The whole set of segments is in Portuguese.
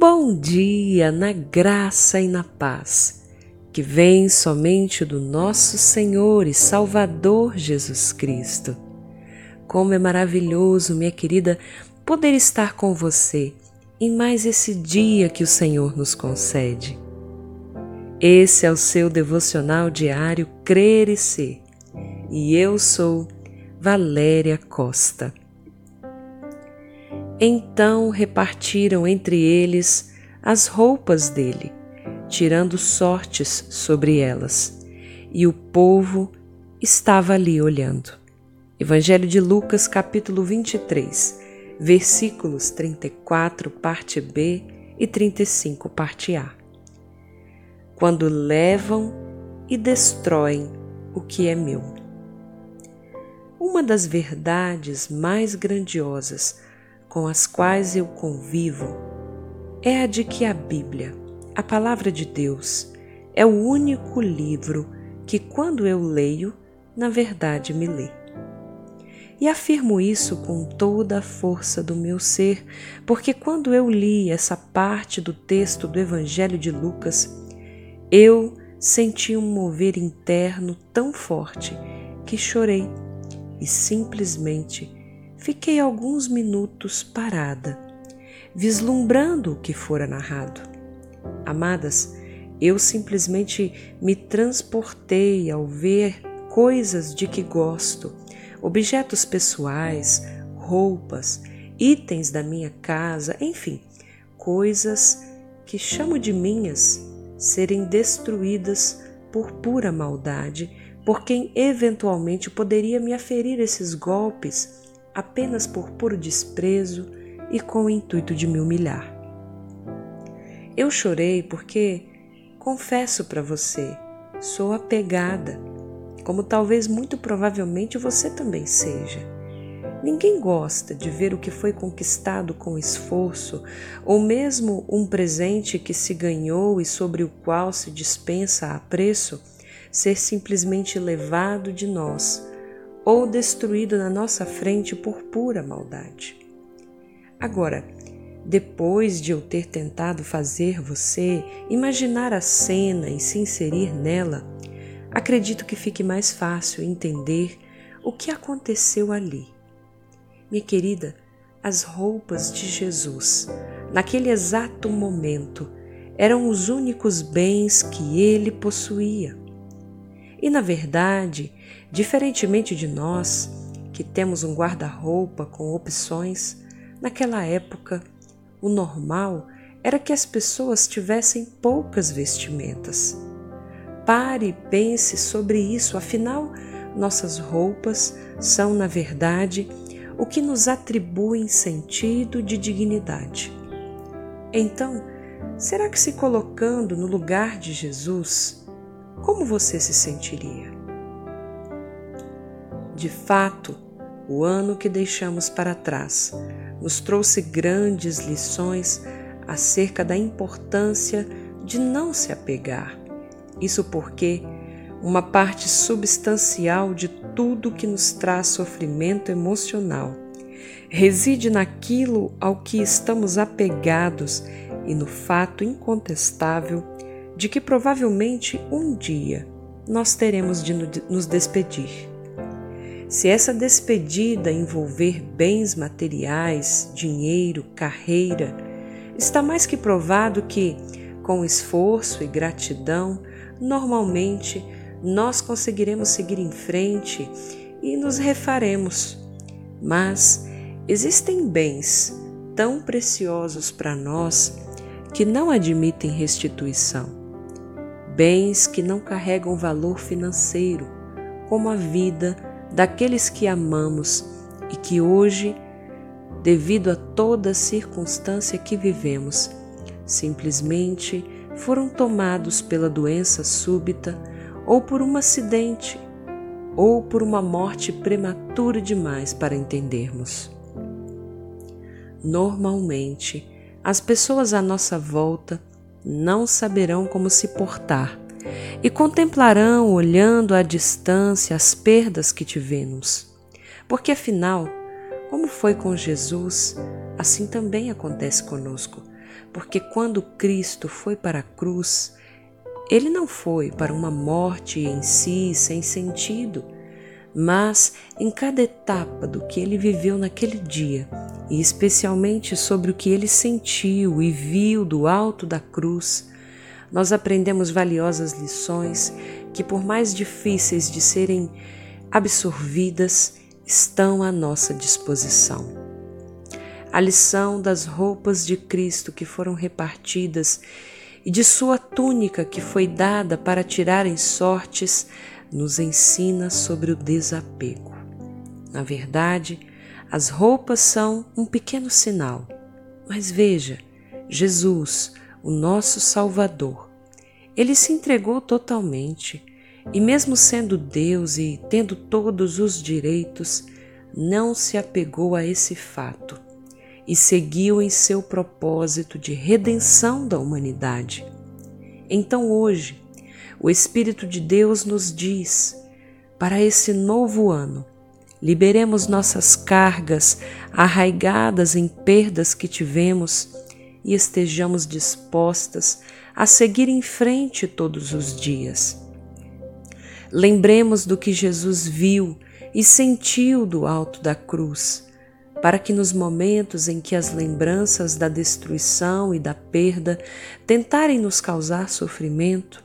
bom dia na graça e na paz, que vem somente do nosso Senhor e Salvador Jesus Cristo. Como é maravilhoso, minha querida, poder estar com você em mais esse dia que o Senhor nos concede. Esse é o seu devocional diário Crer e Ser, e eu sou Valéria Costa. Então repartiram entre eles as roupas dele, tirando sortes sobre elas, e o povo estava ali olhando. Evangelho de Lucas, capítulo 23, versículos 34, parte B e 35, parte A. Quando levam e destroem o que é meu. Uma das verdades mais grandiosas com as quais eu convivo é a de que a Bíblia, a Palavra de Deus, é o único livro que, quando eu leio, na verdade me lê. E afirmo isso com toda a força do meu ser, porque quando eu li essa parte do texto do Evangelho de Lucas, eu senti um mover interno tão forte que chorei e simplesmente fiquei alguns minutos parada, vislumbrando o que fora narrado. Amadas, eu simplesmente me transportei ao ver coisas de que gosto, objetos pessoais, roupas, itens da minha casa, enfim, coisas que chamo de minhas serem destruídas por pura maldade por quem eventualmente poderia me aferir esses golpes apenas por puro desprezo e com o intuito de me humilhar. Eu chorei porque, confesso para você, sou apegada, como talvez muito provavelmente você também seja. Ninguém gosta de ver o que foi conquistado com esforço, ou mesmo um presente que se ganhou e sobre o qual se dispensa a preço, ser simplesmente levado de nós ou destruído na nossa frente por pura maldade. Agora, depois de eu ter tentado fazer você imaginar a cena e se inserir nela, acredito que fique mais fácil entender o que aconteceu ali. Minha querida, as roupas de Jesus, naquele exato momento, eram os únicos bens que ele possuía. E na verdade, diferentemente de nós, que temos um guarda-roupa com opções, naquela época o normal era que as pessoas tivessem poucas vestimentas. Pare e pense sobre isso, afinal, nossas roupas são, na verdade, o que nos atribui sentido de dignidade. Então, será que se colocando no lugar de Jesus, como você se sentiria? De fato, o ano que deixamos para trás nos trouxe grandes lições acerca da importância de não se apegar. Isso porque uma parte substancial de tudo que nos traz sofrimento emocional reside naquilo ao que estamos apegados e no fato incontestável de que provavelmente um dia nós teremos de nos despedir. Se essa despedida envolver bens materiais, dinheiro, carreira, está mais que provado que, com esforço e gratidão, normalmente nós conseguiremos seguir em frente e nos refaremos. Mas existem bens tão preciosos para nós que não admitem restituição bens que não carregam valor financeiro, como a vida daqueles que amamos e que hoje, devido a toda circunstância que vivemos, simplesmente foram tomados pela doença súbita ou por um acidente ou por uma morte prematura demais para entendermos. Normalmente, as pessoas à nossa volta não saberão como se portar e contemplarão, olhando à distância, as perdas que tivemos. Porque afinal, como foi com Jesus, assim também acontece conosco. porque quando Cristo foi para a cruz, ele não foi para uma morte em si sem sentido, mas em cada etapa do que ele viveu naquele dia, e especialmente sobre o que ele sentiu e viu do alto da cruz, nós aprendemos valiosas lições que, por mais difíceis de serem absorvidas, estão à nossa disposição. A lição das roupas de Cristo que foram repartidas e de sua túnica que foi dada para tirarem sortes nos ensina sobre o desapego. Na verdade, as roupas são um pequeno sinal, mas veja, Jesus, o nosso Salvador, ele se entregou totalmente e, mesmo sendo Deus e tendo todos os direitos, não se apegou a esse fato e seguiu em seu propósito de redenção da humanidade. Então, hoje, o Espírito de Deus nos diz: para esse novo ano, liberemos nossas cargas arraigadas em perdas que tivemos e estejamos dispostas a seguir em frente todos os dias. Lembremos do que Jesus viu e sentiu do alto da cruz, para que nos momentos em que as lembranças da destruição e da perda tentarem nos causar sofrimento,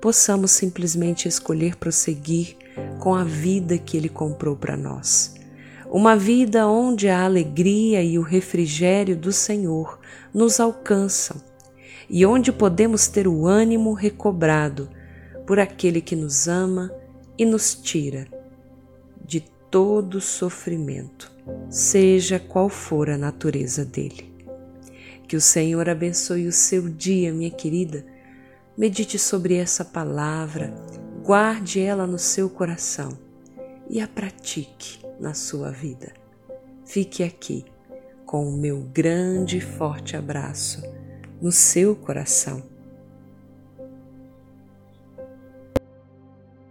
possamos simplesmente escolher prosseguir com a vida que Ele comprou para nós. Uma vida onde a alegria e o refrigério do Senhor nos alcançam e onde podemos ter o ânimo recobrado por aquele que nos ama e nos tira de todo sofrimento, seja qual for a natureza dele. Que o Senhor abençoe o seu dia, minha querida. Medite sobre essa palavra, guarde ela no seu coração e a pratique na sua vida. Fique aqui com o meu grande e forte abraço no seu coração